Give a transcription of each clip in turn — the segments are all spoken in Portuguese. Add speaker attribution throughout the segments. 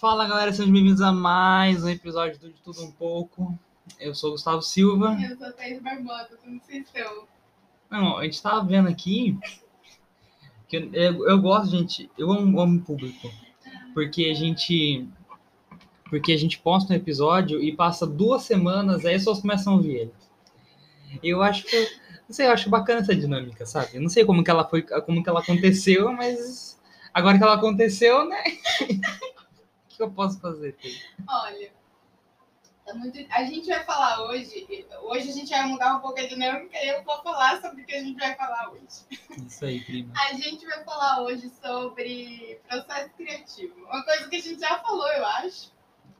Speaker 1: Fala galera, sejam bem-vindos a mais um episódio do De Tudo Um Pouco. Eu sou o Gustavo Silva.
Speaker 2: Eu sou a Thaís Barbosa, como vocês estão?
Speaker 1: Não, a gente tava vendo aqui que eu, eu, eu gosto, gente, eu amo, amo público. Porque a gente. Porque a gente posta um episódio e passa duas semanas, aí as pessoas começam a ouvir ele. Eu acho que. Não sei, eu acho bacana essa dinâmica, sabe? Eu não sei como que ela foi, como que ela aconteceu, mas agora que ela aconteceu, né? que eu posso fazer?
Speaker 2: Olha, é muito- a gente vai falar hoje. Hoje a gente vai mudar um pouco a dinâmica e eu vou falar sobre o que a gente vai falar hoje.
Speaker 1: Isso aí, prima.
Speaker 2: A gente vai falar hoje sobre processo criativo. Uma coisa que a gente já falou, eu acho.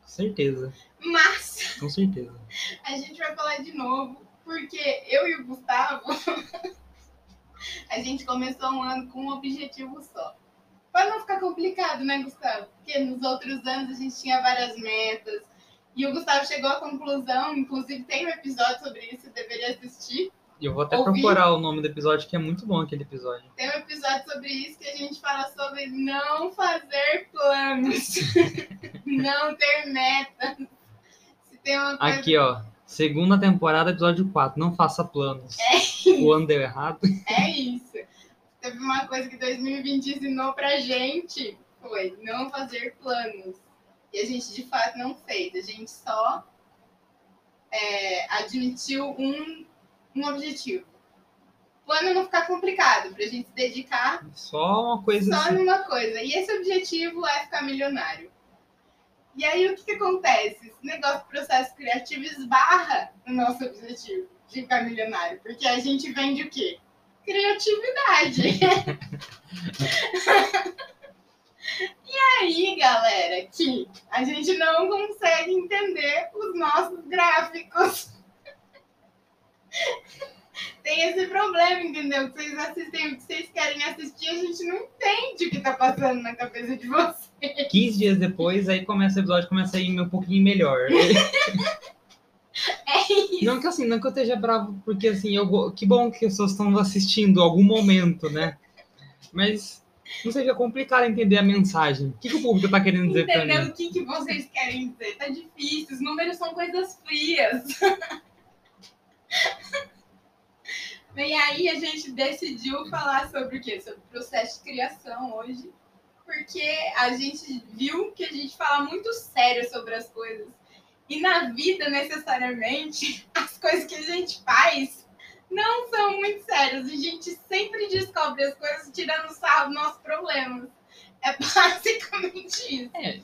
Speaker 1: Com certeza,
Speaker 2: Mas
Speaker 1: com certeza.
Speaker 2: a gente vai falar de novo, porque eu e o Gustavo, a gente começou um ano com um objetivo só. Para não ficar complicado, né, Gustavo? Porque nos outros anos a gente tinha várias metas. E o Gustavo chegou à conclusão, inclusive tem um episódio sobre isso, você deveria assistir.
Speaker 1: E eu vou até
Speaker 2: Ouvi.
Speaker 1: procurar o nome do episódio, que é muito bom aquele episódio.
Speaker 2: Tem um episódio sobre isso que a gente fala sobre não fazer planos, não ter metas. Se tem uma coisa
Speaker 1: Aqui, ó. Segunda temporada, episódio 4. Não faça planos. O ano deu errado.
Speaker 2: É isso. Teve uma coisa que 2020 ensinou pra gente, foi não fazer planos. E a gente de fato não fez. A gente só é, admitiu um, um objetivo. Plano não ficar complicado, pra gente se dedicar
Speaker 1: Só uma coisa
Speaker 2: só
Speaker 1: assim.
Speaker 2: numa coisa. E esse objetivo é ficar milionário. E aí o que, que acontece? Esse negócio de processo criativo esbarra no nosso objetivo de ficar milionário. Porque a gente vende o quê? Criatividade. e aí, galera, que a gente não consegue entender os nossos gráficos. Tem esse problema, entendeu? Que vocês assistem o que vocês querem assistir, a gente não entende o que tá passando na cabeça de vocês.
Speaker 1: 15 dias depois, aí começa o episódio, começa a ir um pouquinho melhor.
Speaker 2: É isso.
Speaker 1: Não que assim, não que eu esteja bravo, porque assim, eu, que bom que as pessoas estão assistindo algum momento, né? Mas não sei, é complicado entender a mensagem. O que, que o público tá querendo dizer pra
Speaker 2: Entendeu
Speaker 1: mim?
Speaker 2: o que, que vocês querem dizer? Tá difícil, os números são coisas frias. E aí a gente decidiu falar sobre o quê? Sobre o processo de criação hoje. Porque a gente viu que a gente fala muito sério sobre as coisas. E na vida, necessariamente, as coisas que a gente faz não são muito sérias. A gente sempre descobre as coisas tirando sarro dos nossos problemas. É basicamente isso.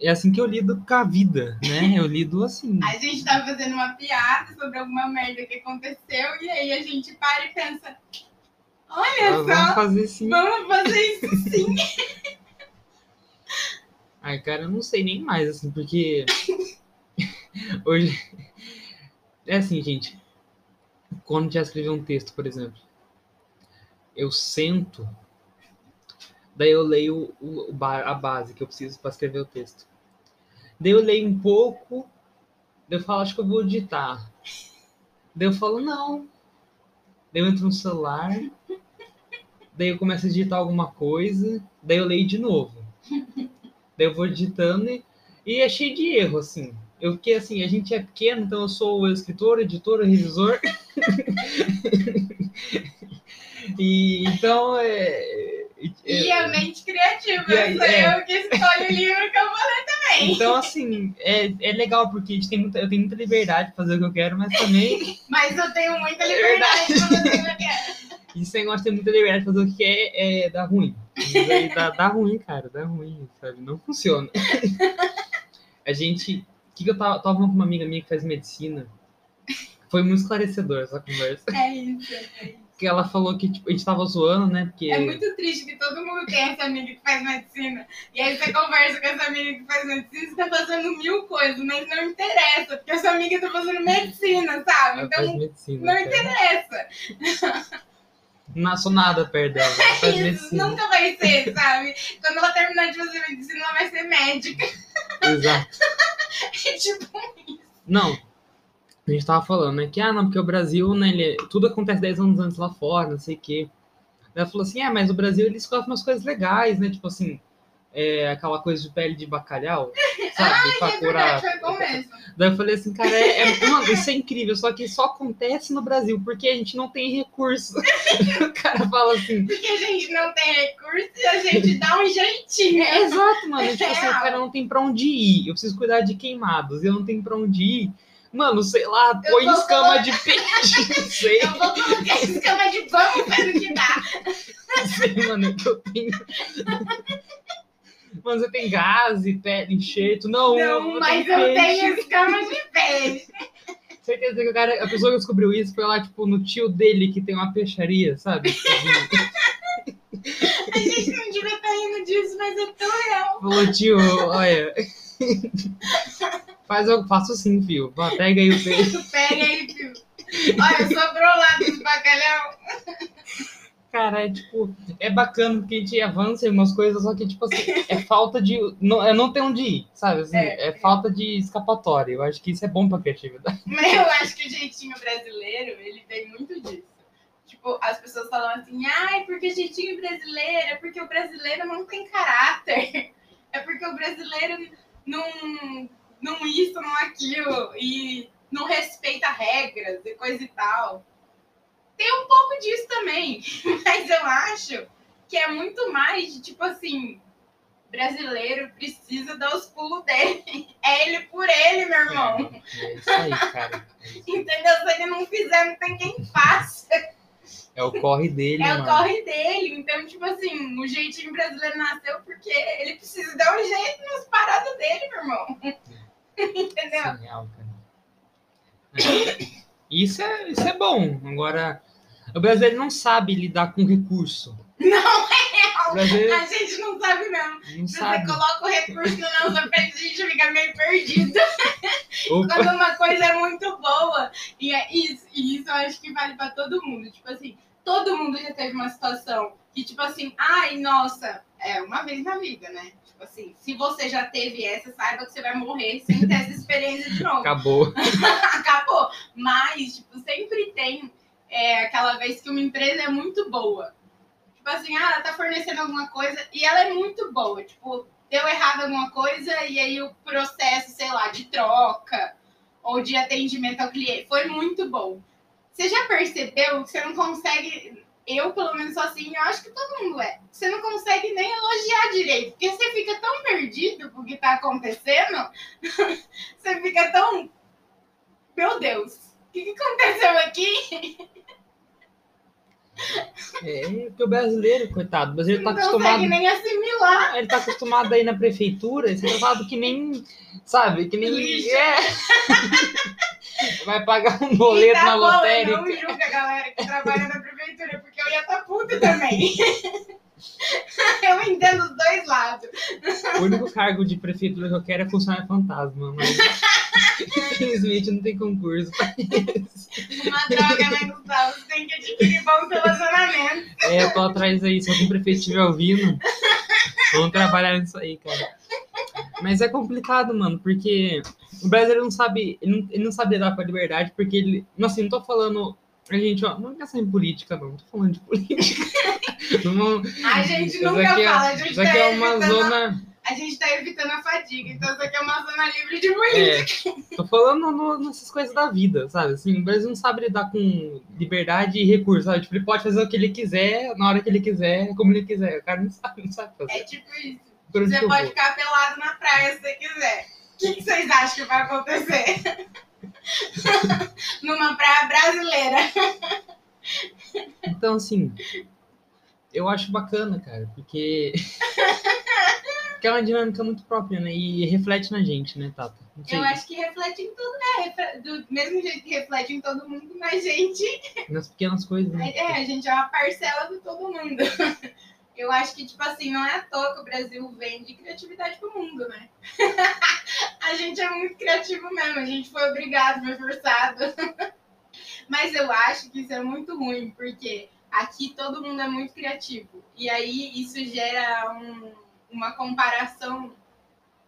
Speaker 1: É assim que eu lido com a vida, né? Eu lido assim.
Speaker 2: A gente tá fazendo uma piada sobre alguma merda que aconteceu e aí a gente para e pensa: olha
Speaker 1: Ah, Vamos
Speaker 2: só,
Speaker 1: fazer sim.
Speaker 2: vamos fazer isso sim.
Speaker 1: Ai, cara, eu não sei nem mais, assim, porque. Hoje. É assim, gente. Quando já escrever um texto, por exemplo, eu sento, daí eu leio o, o a base que eu preciso para escrever o texto. Daí eu leio um pouco, daí eu falo, acho que eu vou editar. Daí eu falo, não. Daí eu entro no celular, daí eu começo a digitar alguma coisa, daí eu leio de novo. Daí eu vou digitando e, e é cheio de erro, assim. Eu, porque assim, a gente é pequeno, então eu sou o escritor, editor, revisor. e então é.
Speaker 2: E
Speaker 1: é-
Speaker 2: a mente criativa,
Speaker 1: E
Speaker 2: sou
Speaker 1: é.
Speaker 2: eu que escolho o livro que eu vou ler também.
Speaker 1: então, assim, é, é legal, porque a gente tem muita, eu tenho muita liberdade de fazer o que eu quero, mas também
Speaker 2: Mas eu tenho muita
Speaker 1: É
Speaker 2: liberdade pra fazer o que eu quero.
Speaker 1: esse negócio de ter muita liberdade de fazer o que quer é, dá ruim. Aí dá, dá ruim, cara, dá ruim, sabe? Não funciona. A gente. O que, que eu tava, tava falando com uma amiga minha que faz medicina? Foi muito esclarecedor essa conversa.
Speaker 2: É isso. é isso.
Speaker 1: Que ela falou que tipo, a gente tava zoando, né? Porque.
Speaker 2: É muito triste que todo mundo tem essa amiga que faz medicina. E aí você conversa com essa amiga que faz medicina, você tá fazendo mil coisas, mas não interessa, porque essa amiga tá fazendo medicina, sabe?
Speaker 1: ela faz
Speaker 2: Então
Speaker 1: medicina.
Speaker 2: não
Speaker 1: cara.
Speaker 2: interessa.
Speaker 1: Não sou nada perto dela.
Speaker 2: Isso
Speaker 1: medicina.
Speaker 2: nunca vai ser, sabe? Quando ela terminar de fazer medicina, ela vai ser médica.
Speaker 1: Exato.
Speaker 2: É tipo,
Speaker 1: Não. A gente tava falando, né? Que, ah, não, porque o Brasil, né? Ele, tudo acontece 10 anos antes lá fora, não sei o quê. Ela falou assim, ah, mas o Brasil, eles colocam umas coisas legais, né? Tipo assim, é, aquela coisa de pele de bacalhau, sabe?
Speaker 2: Ai,
Speaker 1: pra
Speaker 2: é
Speaker 1: curar.
Speaker 2: verdade, foi bom mesmo.
Speaker 1: Daí eu falei assim, cara, é, é- mano, isso é incrível, só que só acontece no Brasil, porque a gente não tem recurso. o cara fala assim,
Speaker 2: Porque a gente não tem recurso e a gente dá um jeitinho.
Speaker 1: é exato, mano. Tipo assim, o cara não tem pra onde ir. Eu preciso cuidar de queimados e eu não tenho pra onde ir. Mano, sei lá,
Speaker 2: Eu
Speaker 1: põe escama de peixe, não sei.
Speaker 2: Eu vou colocar escama de pão vendo o que dá.
Speaker 1: Sei, mano, que eu tenho. Mano, você tem gás e pele, enxerto. Não,
Speaker 2: Não, mas eu
Speaker 1: peixe.
Speaker 2: tenho escama de peixe.
Speaker 1: Certeza que cara, a pessoa que descobriu isso foi lá, tipo, no tio dele que tem uma peixaria, sabe?
Speaker 2: A gente não devia estar rindo disso, mas é tão real.
Speaker 1: Falou, tio, olha. Faz, eu faço sim, fio. Pega aí o peixe.
Speaker 2: Pega aí, filho. Olha, sobrou lá dos bacalhau.
Speaker 1: Cara, é tipo, é bacana porque a gente avança em umas coisas, só que, tipo assim, é falta de. Não, é não ter onde ir, sabe? Assim,
Speaker 2: É.
Speaker 1: é, falta de escapatória. Eu acho que isso é bom pra criatividade.
Speaker 2: Mas eu acho que o jeitinho brasileiro, ele tem muito disso. Tipo, as pessoas falam assim, ai, porque jeitinho brasileiro, é porque o brasileiro não tem caráter. É porque o brasileiro não, não isso, não aquilo, e não respeita regras e coisa e tal. Tem um pouco disso também, acho que é muito mais de tipo assim, brasileiro precisa dar os pulos dele. É ele por ele, meu irmão.
Speaker 1: É, é isso aí, cara. É, isso.
Speaker 2: Entendeu? Se ele não fizer, não tem quem faça.
Speaker 1: É o corre dele,
Speaker 2: É o
Speaker 1: mano.
Speaker 2: corre dele. Então, tipo assim, o jeitinho brasileiro nasceu porque ele precisa dar um jeito nas paradas dele, meu irmão. Entendeu?
Speaker 1: É cara. É. Isso é, isso é bom. Agora, o brasileiro não sabe lidar com recurso.
Speaker 2: Não
Speaker 1: O brasileiro
Speaker 2: A gente não sabe mesmo.
Speaker 1: não
Speaker 2: Se
Speaker 1: sabe.
Speaker 2: você coloca o recurso na nossa frente, a gente fica meio perdido.
Speaker 1: Opa,
Speaker 2: Quando uma coisa é muito boa. E é isso, e isso eu acho que vale pra todo mundo. Tipo assim, todo mundo já teve uma situação que, tipo assim, ai, nossa, é uma vez na vida, né? Tipo assim, se você já teve essa, saiba que você vai morrer sem ter essa experiência de novo.
Speaker 1: acabou.
Speaker 2: Acabou. Mas, tipo, sempre tem é, aquela vez que uma empresa é muito boa. Tipo assim, ah, ela tá fornecendo alguma coisa e ela é muito boa. Tipo, deu errado alguma coisa e aí o processo, sei lá, de troca ou de atendimento ao cliente foi muito bom. Você já percebeu que você não consegue. Eu, pelo menos, assim, eu acho que todo mundo é. Você não consegue nem elogiar direito, porque você fica tão perdido com o que tá acontecendo, você fica tão. Meu Deus, o que, que aconteceu aqui?
Speaker 1: É, porque o brasileiro, coitado, o brasileiro tá
Speaker 2: não
Speaker 1: acostumado.
Speaker 2: consegue nem assimilar.
Speaker 1: Ele tá acostumado aí na prefeitura, e ser tratado que nem. Sabe? Que nem.
Speaker 2: Lixo.
Speaker 1: É. Vai pagar um boleto
Speaker 2: tá
Speaker 1: na lotérica.
Speaker 2: Não julga a galera que trabalha na prefeitura, porque eu ia estar tá puta também. eu entendo os dois lados.
Speaker 1: O único cargo de prefeitura que eu quero é funcionário fantasma, mas. Infelizmente não tem concurso pra isso.
Speaker 2: Uma droga, né, Gustavo? Você tem que adquirir bons relacionamentos.
Speaker 1: É, eu tô atrás aí, se algum prefeito estiver ouvindo, vamos trabalhar nisso aí, cara. Mas é complicado, mano, porque o brasileiro não sabe, ele não, ele não sabe lidar com a liberdade, porque ele. Não, assim, não tô falando. A gente, ó, não é questão de política, não, tô falando de política. Não,
Speaker 2: A gente nunca
Speaker 1: é-
Speaker 2: fala, a gente tá
Speaker 1: é uma
Speaker 2: evitando-
Speaker 1: zona.
Speaker 2: A gente tá evitando a fadiga, então isso aqui é uma zona livre de política.
Speaker 1: É, tô falando no- nessas coisas da vida, sabe? Assim, o Brasil não sabe lidar com liberdade e recurso, sabe? Tipo, ele pode fazer o que ele quiser, na hora que ele quiser, como ele quiser. O cara não sabe, não sabe fazer.
Speaker 2: É tipo isso. Você pode
Speaker 1: vou?
Speaker 2: ficar pelado na praia se você quiser. O que, que vocês acham que vai acontecer? Numa praia brasileira.
Speaker 1: Então, assim, eu acho bacana, cara, porque. porque é uma dinâmica muito própria, né? E reflete na gente, né, Tata?
Speaker 2: Eu acho que reflete em tudo, né? Do mesmo jeito que reflete em todo mundo, na gente.
Speaker 1: nas pequenas coisas, né?
Speaker 2: É, a gente é uma parcela de todo mundo. Eu acho que, tipo assim, não é à toa que o Brasil vende criatividade pro mundo, né? a gente é muito criativo mesmo, a gente foi obrigado, foi forçado. Mas eu acho que isso é muito ruim, porque aqui todo mundo é muito criativo. E aí isso gera um- uma comparação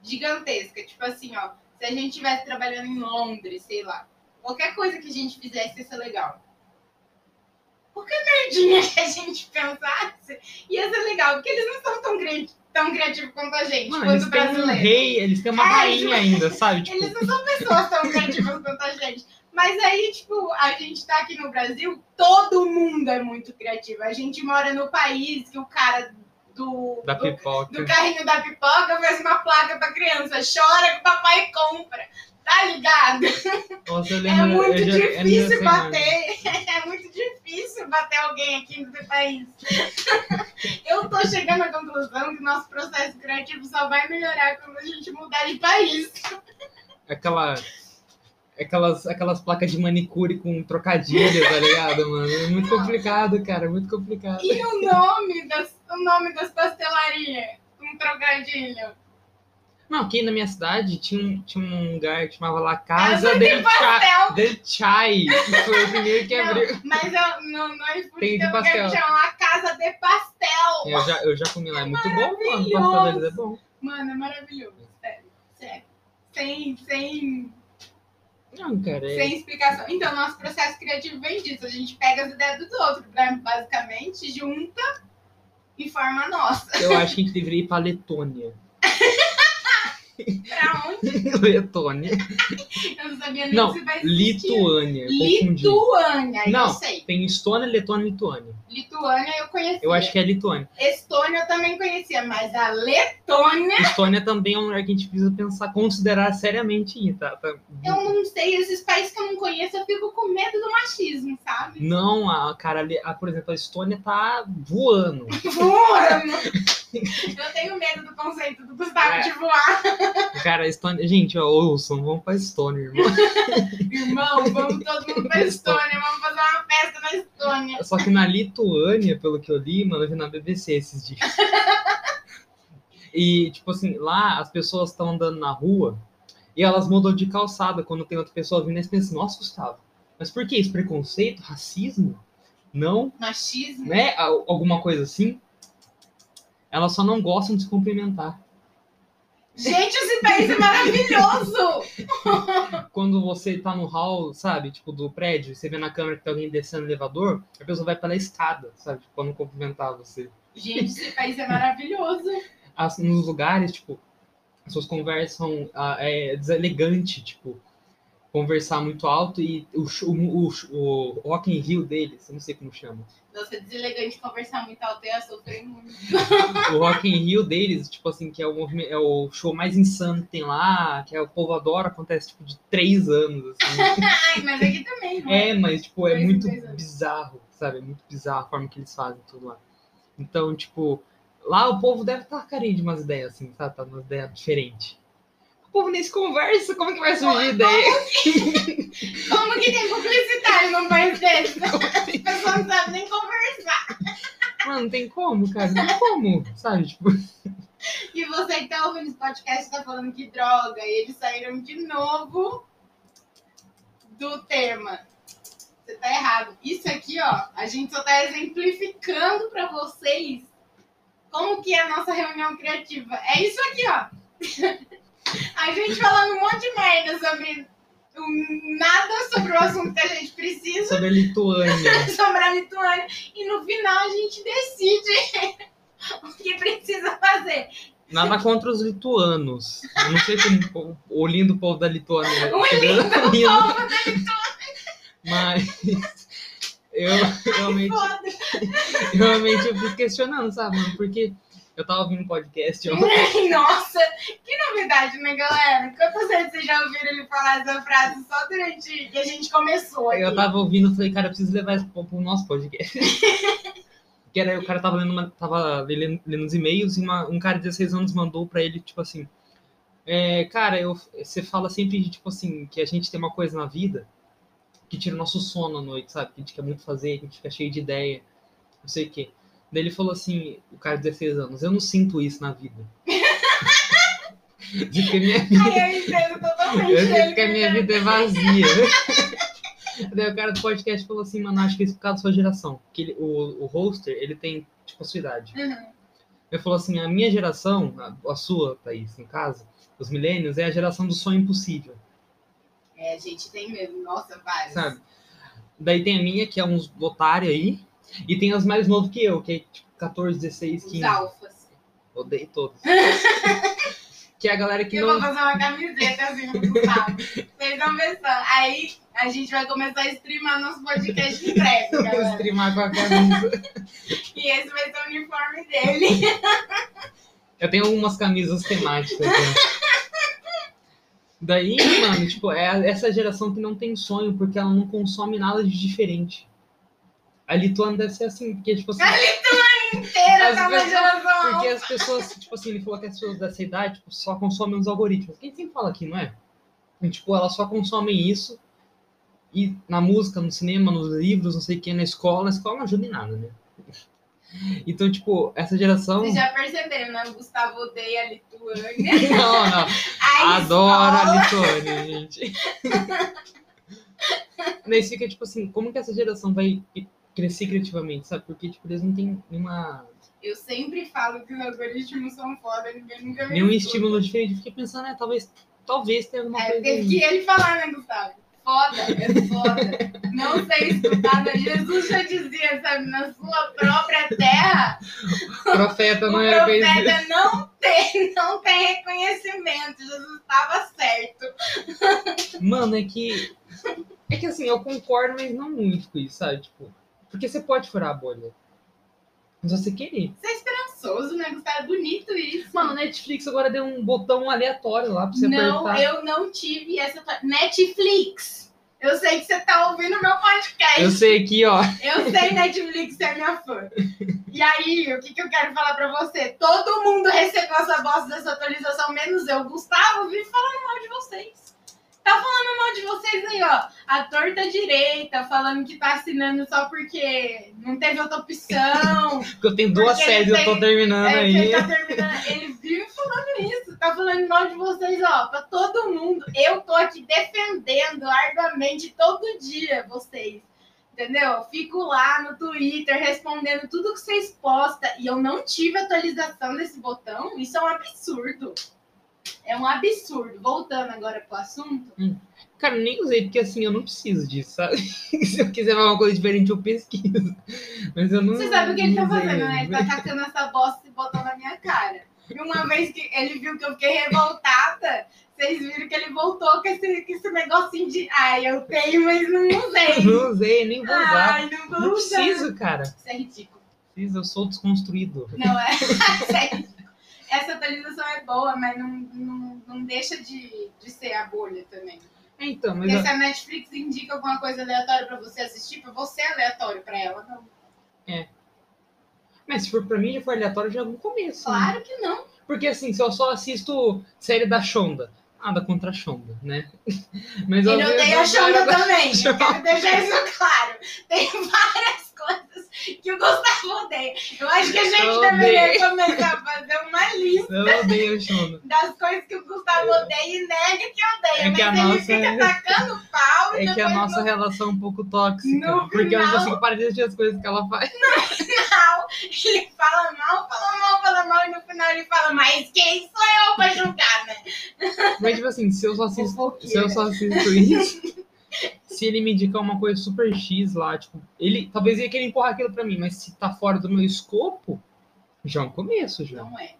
Speaker 2: gigantesca. Tipo assim, ó, se a gente estivesse trabalhando em Londres, sei lá, qualquer coisa que a gente fizesse ia ser legal. Qualquer merdinha que a gente pensasse ia ser legal, porque eles não são tão, cri- tão criativos quanto a gente,
Speaker 1: Mano,
Speaker 2: quanto
Speaker 1: eles
Speaker 2: o
Speaker 1: têm um
Speaker 2: brasileiro.
Speaker 1: rei, eles têm uma
Speaker 2: É,
Speaker 1: rainha ainda, sabe? Tipo,
Speaker 2: Eles não são pessoas tão criativas quanto a gente. Mas aí, tipo, a gente tá aqui no Brasil, todo mundo é muito criativo. A gente mora no país que o cara do,
Speaker 1: da
Speaker 2: do, do carrinho da pipoca fez uma placa pra criança. Chora que o papai compra. Tá ligado?
Speaker 1: Nossa, eu
Speaker 2: É
Speaker 1: lembro,
Speaker 2: muito
Speaker 1: eu já-
Speaker 2: difícil bater. Bater alguém aqui no seu país. Eu tô chegando à conclusão que nosso processo criativo só vai melhorar quando a gente mudar de país.
Speaker 1: Aquela. Aquelas, aquelas placas de manicure com trocadilho, tá ligado, mano? É muito complicado, cara, é muito complicado.
Speaker 2: E o nome das, o nome das pastelarias? Um trocadilho.
Speaker 1: Não, aqui na minha cidade tinha um, tinha um lugar que chamava lá Casa
Speaker 2: Casa
Speaker 1: del,
Speaker 2: Pastel.
Speaker 1: del Chai, que foi o primeiro que abriu.
Speaker 2: Não, mas eu, no, no iFood
Speaker 1: Tem
Speaker 2: tem
Speaker 1: de
Speaker 2: um
Speaker 1: pastel.
Speaker 2: que chama lá Casa de Pastel.
Speaker 1: Eu já, eu já comi lá, é muito bom, mano. O pastel deles é bom.
Speaker 2: Mano, é maravilhoso. Sério. Sério. Sem, sem,
Speaker 1: Não, cara, é,
Speaker 2: sem explicação. Então, nosso processo criativo vem disso. A gente pega as ideias dos outros, né? basicamente, junta e forma a nossa.
Speaker 1: eu acho que a gente deveria ir pra Letônia.
Speaker 2: Pra onde?
Speaker 1: Letônia.
Speaker 2: Eu não sabia nem
Speaker 1: Não,
Speaker 2: se vai existir.
Speaker 1: Lituânia.
Speaker 2: Lituânia, eu
Speaker 1: Não.
Speaker 2: sei.
Speaker 1: Tem Estônia, Letônia e Lituânia.
Speaker 2: Lituânia eu conhecia.
Speaker 1: Eu acho que é Lituânia.
Speaker 2: Estônia eu também conhecia, mas a Letônia,
Speaker 1: Estônia também é um lugar que a gente precisa pensar, considerar seriamente ir, tá? Tá-
Speaker 2: eu não sei. Esses países que eu não conheço, eu fico com medo do machismo, sabe?
Speaker 1: Não, a cara, a, por exemplo, a Estônia tá voando.
Speaker 2: Voando. Eu tenho medo do conceito do Gustavo
Speaker 1: É.
Speaker 2: de voar.
Speaker 1: Cara, a Estônia. Gente, ó, ouçam, vamos pra Estônia, irmão.
Speaker 2: Irmão, vamos todo mundo pra Estônia, vamos fazer uma festa na Estônia.
Speaker 1: Só que na Lituânia, pelo que eu li, mano, eu vi na BBC esses dias. E, tipo assim, lá as pessoas estão andando na rua e elas mudam de calçada quando tem outra pessoa vindo. Eles pensam, nossa, Gustavo, mas por que isso? Preconceito? Racismo? Não?
Speaker 2: Machismo.
Speaker 1: Né? Al- Alguma coisa assim? Elas só não gostam de se cumprimentar.
Speaker 2: Gente, esse país é maravilhoso!
Speaker 1: Quando você tá no hall, sabe, tipo, do prédio, você vê na câmera que tem alguém descendo no elevador, a pessoa vai pela escada, sabe, tipo, pra não cumprimentar você.
Speaker 2: Gente, esse país é maravilhoso.
Speaker 1: as- nos lugares, tipo, as pessoas conversam ah, é, deselegante, tipo, conversar muito alto e o, o, o, o Rock in Rio deles, eu não sei como chama.
Speaker 2: Nossa, é deselegante conversar muito alto, eu ia sofrer muito.
Speaker 1: O Rock in Rio deles, tipo assim, que é o, é o show mais insano que tem lá, que é, o povo adora, acontece, tipo, de três anos, assim.
Speaker 2: Ai, mas aqui também, não é?
Speaker 1: Mas, tipo, é
Speaker 2: Dois
Speaker 1: muito bizarro, sabe? É muito bizarro a forma que eles fazem tudo lá. Então, tipo, lá o povo deve estar carente de umas ideias, assim, sabe? Tá umas ideias diferentes. Povo nem se conversa, como que vai surgir ideia?
Speaker 2: Como que tem publicitário num país desse? As pessoas não sabem nem conversar.
Speaker 1: Mano, não tem como, cara, não tem como, sabe? Tipo,
Speaker 2: E você que tá ouvindo esse podcast tá falando que droga, e eles saíram de novo do tema. Você tá errado. Isso aqui, ó, a gente só tá exemplificando pra vocês como que é a nossa reunião criativa. É isso aqui, ó. A gente falando um monte de merda sobre nada sobre o assunto que a gente precisa,
Speaker 1: sobre a Lituânia.
Speaker 2: sobre a Lituânia, e no final a gente decide o que precisa fazer.
Speaker 1: Nada contra os lituanos. Eu não sei como o povo- lindo povo da Lituânia.
Speaker 2: O lindo
Speaker 1: lindo. Mas eu realmente, eu realmente eu fico questionando, sabe, mano? Porque eu tava ouvindo um podcast ontem.
Speaker 2: Nossa, que novidade, né, galera? Quantas vezes vocês já ouviram ele falar essa frase só durante que a gente começou aqui?
Speaker 1: Eu tava ouvindo e falei, cara, eu preciso levar isso pro, pro nosso podcast. que era, o cara tava lendo, uma, tava lendo, lendo os e-mails e uma- um cara de 16 anos mandou pra ele, tipo assim, é, cara, eu, você fala sempre, tipo assim, que a gente tem uma coisa na vida que tira o nosso sono à noite, sabe? Que a gente quer muito fazer, que a gente fica cheio de ideia, não sei o quê. Daí ele falou assim, o cara de 16 anos, eu não sinto isso na vida. Diz que a minha
Speaker 2: Ai, eu entendo totalmente.
Speaker 1: eu sinto que a minha vida é vazia. Daí o cara do podcast falou assim, mano, acho que isso é por causa da sua geração. Que ele, o, o hoster, ele tem, tipo, a sua idade.
Speaker 2: Uhum.
Speaker 1: Ele falou assim, a minha geração, a, a sua, Thaís, no caso, os milênios, é a geração do sonho impossível,
Speaker 2: É, a gente tem mesmo. Nossa, vários.
Speaker 1: sabe? Daí tem a minha, que é uns otários aí, e tem as mais novos que eu, que é tipo 14, 16,
Speaker 2: Os
Speaker 1: 15.
Speaker 2: alfas.
Speaker 1: Odeio todos. que é a galera que
Speaker 2: Eu
Speaker 1: não.
Speaker 2: vou fazer uma camiseta assim. Vocês vão só. Aí a gente vai começar a streamar nosso podcast em breve,
Speaker 1: Vou streamar com a camisa.
Speaker 2: E esse vai ser o uniforme dele.
Speaker 1: Eu tenho algumas camisas temáticas. Né? Daí, mano, tipo, é essa geração que não tem sonho porque ela não consome nada de diferente. A Lituana deve ser assim, porque, tipo assim.
Speaker 2: A Lituânia inteira
Speaker 1: As
Speaker 2: tá uma
Speaker 1: pessoas-. Porque as pessoas, tipo assim, ele falou que as pessoas dessa idade tipo, só consomem os algoritmos. Quem sempre fala aqui, não é? E, tipo, elas só consomem isso. E na música, no cinema, nos livros, não sei o que, na escola, na escola não ajuda em nada, né? Então, tipo, essa geração.
Speaker 2: Vocês já perceberam, né? O Gustavo odeia a Lituânia.
Speaker 1: Não, não.
Speaker 2: A escola-
Speaker 1: a Lituânia, gente. Daí fica, tipo assim, como que essa geração vai crescer criativamente, sabe? Porque, tipo, eles não têm nenhuma,
Speaker 2: Eu sempre falo que os algoritmos são foda, ninguém nunca me
Speaker 1: nenhum estímulo diferente. Fiquei pensando, né, talvez, talvez tenha alguma
Speaker 2: É,
Speaker 1: coisa
Speaker 2: teve que ele falar, né, Gustavo? Foda, é foda. Não sei escutar, né? Jesus já dizia, sabe, na sua própria terra,
Speaker 1: Profeta
Speaker 2: o
Speaker 1: não é bem...
Speaker 2: profeta não tem, não tem reconhecimento. Jesus estava certo.
Speaker 1: Mano, é que... É que, assim, eu concordo, mas não muito com isso, sabe? Tipo, porque você pode furar a bolha. Mas você querer.
Speaker 2: Você é esperançoso, né, Gustavo? É bonito isso.
Speaker 1: Mano, Netflix agora deu um botão aleatório lá pra você
Speaker 2: não,
Speaker 1: apertar.
Speaker 2: eu não tive essa. Netflix. Eu sei que você tá ouvindo meu podcast.
Speaker 1: Eu sei aqui, ó.
Speaker 2: Eu sei, Netflix, você é minha fã. E aí, o que, que eu quero falar pra você? Todo mundo recebeu essa bosta dessa atualização, menos eu. Gustavo vive falando mal de vocês. Tá falando mal de vocês aí, ó. A torta direita, falando que tá assinando só porque não teve outra opção.
Speaker 1: Porque eu tenho duas séries, eu tô terminando
Speaker 2: É
Speaker 1: aí.
Speaker 2: ele tá terminando. Ele vive falando isso. Tá falando mal de vocês, ó, pra todo mundo. Eu tô aqui defendendo arduamente todo dia vocês. Entendeu? Eu Fico lá no Twitter respondendo tudo que vocês postam e eu não tive atualização desse botão. Isso é um absurdo. É um absurdo. Voltando agora pro assunto.
Speaker 1: Cara, nem usei, porque assim, eu não preciso disso, sabe? Se eu quiser uma coisa diferente, eu pesquiso. Mas eu não.
Speaker 2: Você sabe o que ele tá fazendo, né? Ele tá tacando essa bosta e botando na minha cara. E uma vez que ele viu que eu fiquei revoltada, vocês viram que ele voltou com esse, com esse negocinho de. Ai, eu tenho, mas não usei.
Speaker 1: Não usei, nem vou usar.
Speaker 2: Ai, não vou
Speaker 1: não
Speaker 2: usar.
Speaker 1: preciso, cara.
Speaker 2: Isso é ridículo.
Speaker 1: Preciso, eu sou desconstruído.
Speaker 2: Não é? Isso é ridículo. Essa atualização é boa, mas não, não, não deixa de, de ser a bolha também.
Speaker 1: É, então, mas.
Speaker 2: Porque se a Netflix indica alguma coisa aleatória pra você assistir, pra você é aleatório pra ela, não.
Speaker 1: Mas se for pra mim, já foi aleatório já no começo. né?
Speaker 2: Claro que não.
Speaker 1: Porque assim, se eu só assisto série da Shonda. Nada contra a Shonda, né? Mas
Speaker 2: Ele
Speaker 1: vejo
Speaker 2: odeia a
Speaker 1: a
Speaker 2: Xanda
Speaker 1: série da
Speaker 2: também. Eu
Speaker 1: Shonda.
Speaker 2: quero deixar isso claro. Tem várias coisas que o Gustavo odeia. Eu acho que a gente
Speaker 1: Eu
Speaker 2: deveria
Speaker 1: odeio.
Speaker 2: começar a fazer uma lista
Speaker 1: Eu odeio
Speaker 2: das coisas que o Gustavo odeia e nega que odeia.
Speaker 1: É que a
Speaker 2: mas ele
Speaker 1: nossa-
Speaker 2: fica tacando pau
Speaker 1: É que a nossa
Speaker 2: no
Speaker 1: relação é um pouco tóxica.
Speaker 2: No
Speaker 1: porque eu não
Speaker 2: final-
Speaker 1: consigo parar de assistir as coisas que ela faz.
Speaker 2: final ele fala mal, fala mal, fala mal e no final ele fala, mas quem sou eu pra julgar, né?
Speaker 1: Mas, tipo assim, se eu só assisto, se eu só assisto isso, se ele me indicar uma coisa super X lá, tipo, ele talvez ia querer empurrar aquilo pra mim, mas se tá fora do meu escopo, já é um começo, já.
Speaker 2: Não é.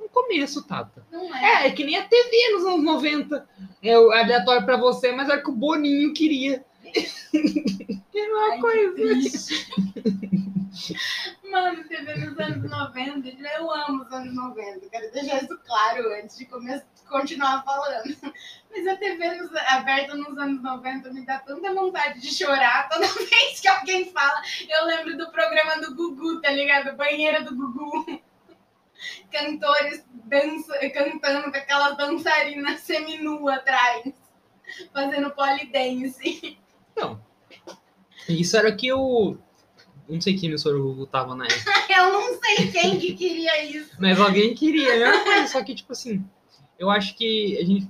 Speaker 1: Um começo, Tata.
Speaker 2: Não é.
Speaker 1: É, é que nem a TV nos anos 90. É o aleatório pra você, mas era o que o Boninho queria. é uma
Speaker 2: Ai, que
Speaker 1: coisa.
Speaker 2: triste. Mano, TV nos anos 90, eu amo os anos 90, quero deixar isso claro antes de começar, continuar falando. Mas a TV nos- aberta nos anos 90 me dá tanta vontade de chorar toda vez que alguém fala. Eu lembro do programa do Gugu, tá ligado? Banheira do Gugu. Cantores dança, cantando com dançarina seminua atrás, fazendo polidense.
Speaker 1: Então, isso era que eu. Não sei que emissora o Google tava na época.
Speaker 2: Eu não sei quem que queria isso.
Speaker 1: Mas alguém queria, é coisa. Só que, tipo assim, eu acho que a gente.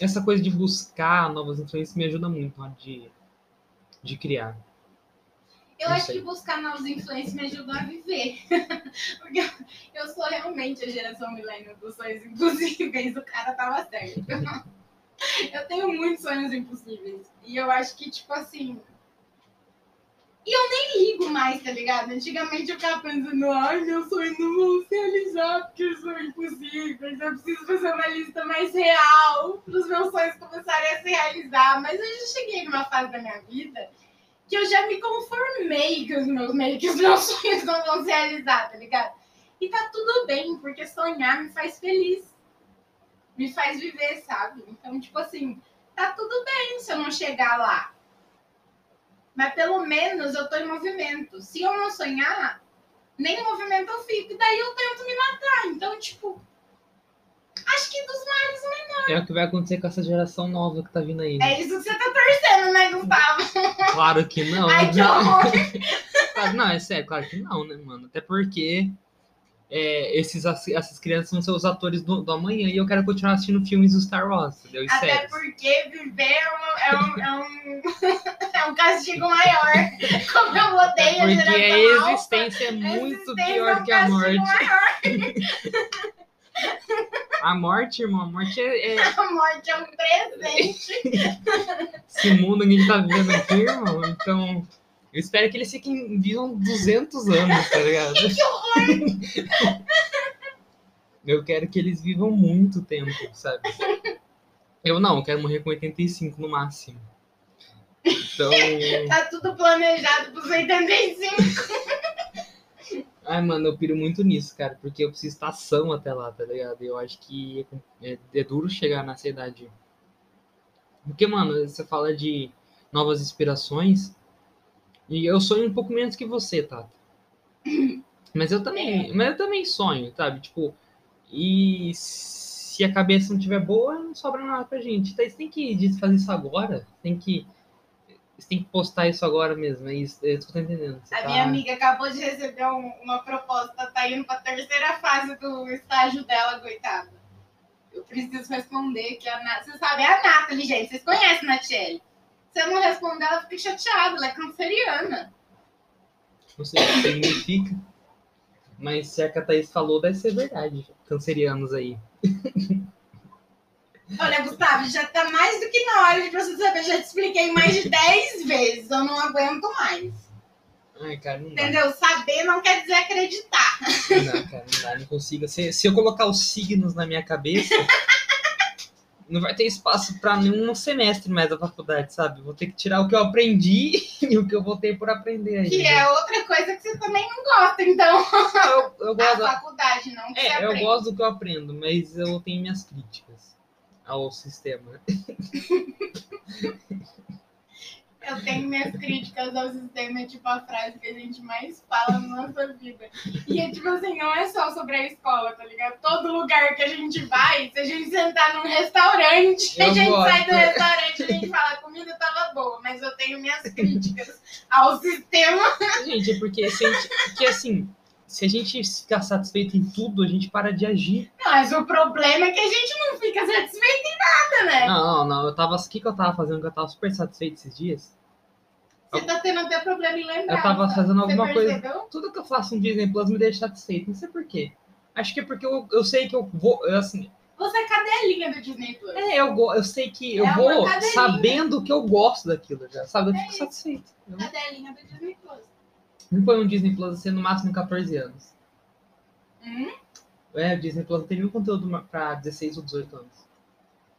Speaker 1: Essa coisa de buscar novas influências me ajuda muito na de, de criar.
Speaker 2: Eu
Speaker 1: Não
Speaker 2: acho
Speaker 1: sei.
Speaker 2: que buscar novas influências me ajudou a viver. Porque eu, eu sou realmente a geração milênio dos sonhos impossíveis. O cara tava certo. Eu tenho muitos sonhos impossíveis. E eu acho que, tipo assim. E eu nem ligo mais, tá ligado? Antigamente eu ficava pensando, ai, meu sonho não se realizar porque são impossíveis. Eu preciso fazer uma lista mais real para os meus sonhos começarem a se realizar. Mas eu já cheguei numa fase da minha vida que eu já me conformei que os meus, meio que os meus sonhos não vão se realizar, tá ligado? E tá tudo bem, porque sonhar me faz feliz. Me faz viver, sabe? Então, tipo assim, tá tudo bem se eu não chegar lá. Mas pelo menos eu tô em movimento. Se eu não sonhar, nem em movimento eu fico. E daí eu tento me matar. Então, tipo, acho que dos males o menor.
Speaker 1: É o que vai acontecer com essa geração nova que tá vindo aí. né?
Speaker 2: É isso que você tá torcendo, né, Gustavo?
Speaker 1: Claro que não.
Speaker 2: Ai, que horror.
Speaker 1: Não, é sério, claro que não, né, mano? Até porque é, esses, essas crianças são seus atores do, do amanhã e eu quero continuar assistindo filmes do Star Wars, entendeu? E
Speaker 2: Até
Speaker 1: séries.
Speaker 2: porque viver é um, é um, é um, é castigo maior. Como eu odeio a
Speaker 1: Porque
Speaker 2: geração
Speaker 1: a existência é
Speaker 2: a
Speaker 1: muito
Speaker 2: existência é
Speaker 1: pior
Speaker 2: um
Speaker 1: que a morte. A morte, irmão, a morte é, é
Speaker 2: A morte é um presente.
Speaker 1: esse mundo que a gente tá vivendo aqui, irmão. Então, eu espero que eles fiquem vivam 200 anos, tá ligado?
Speaker 2: que horror!
Speaker 1: Eu quero que eles vivam muito tempo, sabe? Eu não, eu quero morrer com 85 no máximo. Então,
Speaker 2: Tá tudo planejado pros 85.
Speaker 1: ai, mano, eu piro muito nisso, cara, porque eu preciso estar são até lá, tá ligado? Eu acho que é, é duro chegar nessa idade. Porque, mano, você fala de novas inspirações, e eu sonho um pouco menos que você, Tata. Mas eu também, mas eu também sonho, sabe? Tipo, e se a cabeça não tiver boa, não sobra nada pra gente. Então você tem que fazer isso agora, tem que você tem que postar isso agora mesmo, é isso, é isso que eu tô entendendo. Você
Speaker 2: A
Speaker 1: tá-
Speaker 2: minha amiga acabou de receber um- uma proposta, tá indo pra terceira fase do estágio dela, coitada. Eu preciso responder que a Nath... Você sabe, é a Nathalie, gente. Vocês conhecem a Nathalie. Se eu não responder, ela fica chateada. Ela é canceriana.
Speaker 1: Não sei o que significa. Mas se a Thaís falou, deve ser verdade. Cancerianos aí.
Speaker 2: Olha, Gustavo, já tá mais do que na hora de você saber. Já te expliquei mais de 10 vezes. Eu não aguento mais.
Speaker 1: Ai, cara, não dá.
Speaker 2: Entendeu? Saber não quer dizer acreditar.
Speaker 1: Não dá, cara, não dá, não consigo. Se, se eu colocar os signos na minha cabeça, não vai ter espaço pra nenhum semestre mais da faculdade, sabe? Vou ter que tirar o que eu aprendi e o que eu vou ter por aprender aí.
Speaker 2: Que é outra coisa que você também não gosta, então.
Speaker 1: Eu, eu
Speaker 2: A
Speaker 1: gosto,
Speaker 2: faculdade, não que
Speaker 1: é, eu gosto do que eu aprendo, mas eu tenho minhas críticas ao sistema.
Speaker 2: Eu tenho minhas críticas ao sistema, é tipo a frase que a gente mais fala na nossa vida. E é tipo assim, não é só sobre a escola, tá ligado? Todo lugar que a gente vai, se a gente sentar num restaurante, a
Speaker 1: Eu
Speaker 2: gente
Speaker 1: gosto.
Speaker 2: sai do restaurante e a gente fala, a comida tava boa, mas eu tenho minhas críticas ao sistema.
Speaker 1: Gente, é porque, a gente, porque assim, se a gente ficar satisfeito em tudo, a gente para de agir.
Speaker 2: Mas o problema é que a gente não fica satisfeito em nada, né?
Speaker 1: Não, não, não. Eu tava. O que, que eu tava fazendo? Que eu tava super satisfeito esses dias.
Speaker 2: Você tá tendo até problema em lembrar.
Speaker 1: Eu tava
Speaker 2: sabe?
Speaker 1: fazendo alguma coisa-? Tudo que eu faço no Disney Plus me deixa satisfeito. Não sei por quê. Acho que é porque eu, eu sei que eu vou. eu, Assim,
Speaker 2: Você é cadelinha do Disney Plus.
Speaker 1: é, eu, eu sei que eu
Speaker 2: É
Speaker 1: vou sabendo que eu gosto daquilo já, sabe? Eu
Speaker 2: É
Speaker 1: fico
Speaker 2: isso.
Speaker 1: satisfeito. Eu
Speaker 2: Cadelinha do Disney Plus.
Speaker 1: Não põe um Disney Plus assim no máximo 14 anos.
Speaker 2: Hum?
Speaker 1: É, o Disney Plus não tem nenhum conteúdo pra 16 ou 18 anos.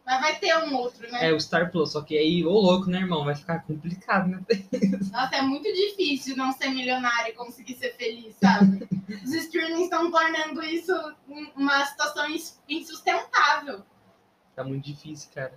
Speaker 2: Mas vai ter um outro, né?
Speaker 1: É o Star Plus, só que aí, ô louco, né, irmão? Vai ficar complicado, né?
Speaker 2: Nossa, é muito difícil não ser milionário e conseguir ser feliz, sabe? Os streamings estão tornando isso um- uma situação ins- insustentável.
Speaker 1: Tá muito difícil, cara.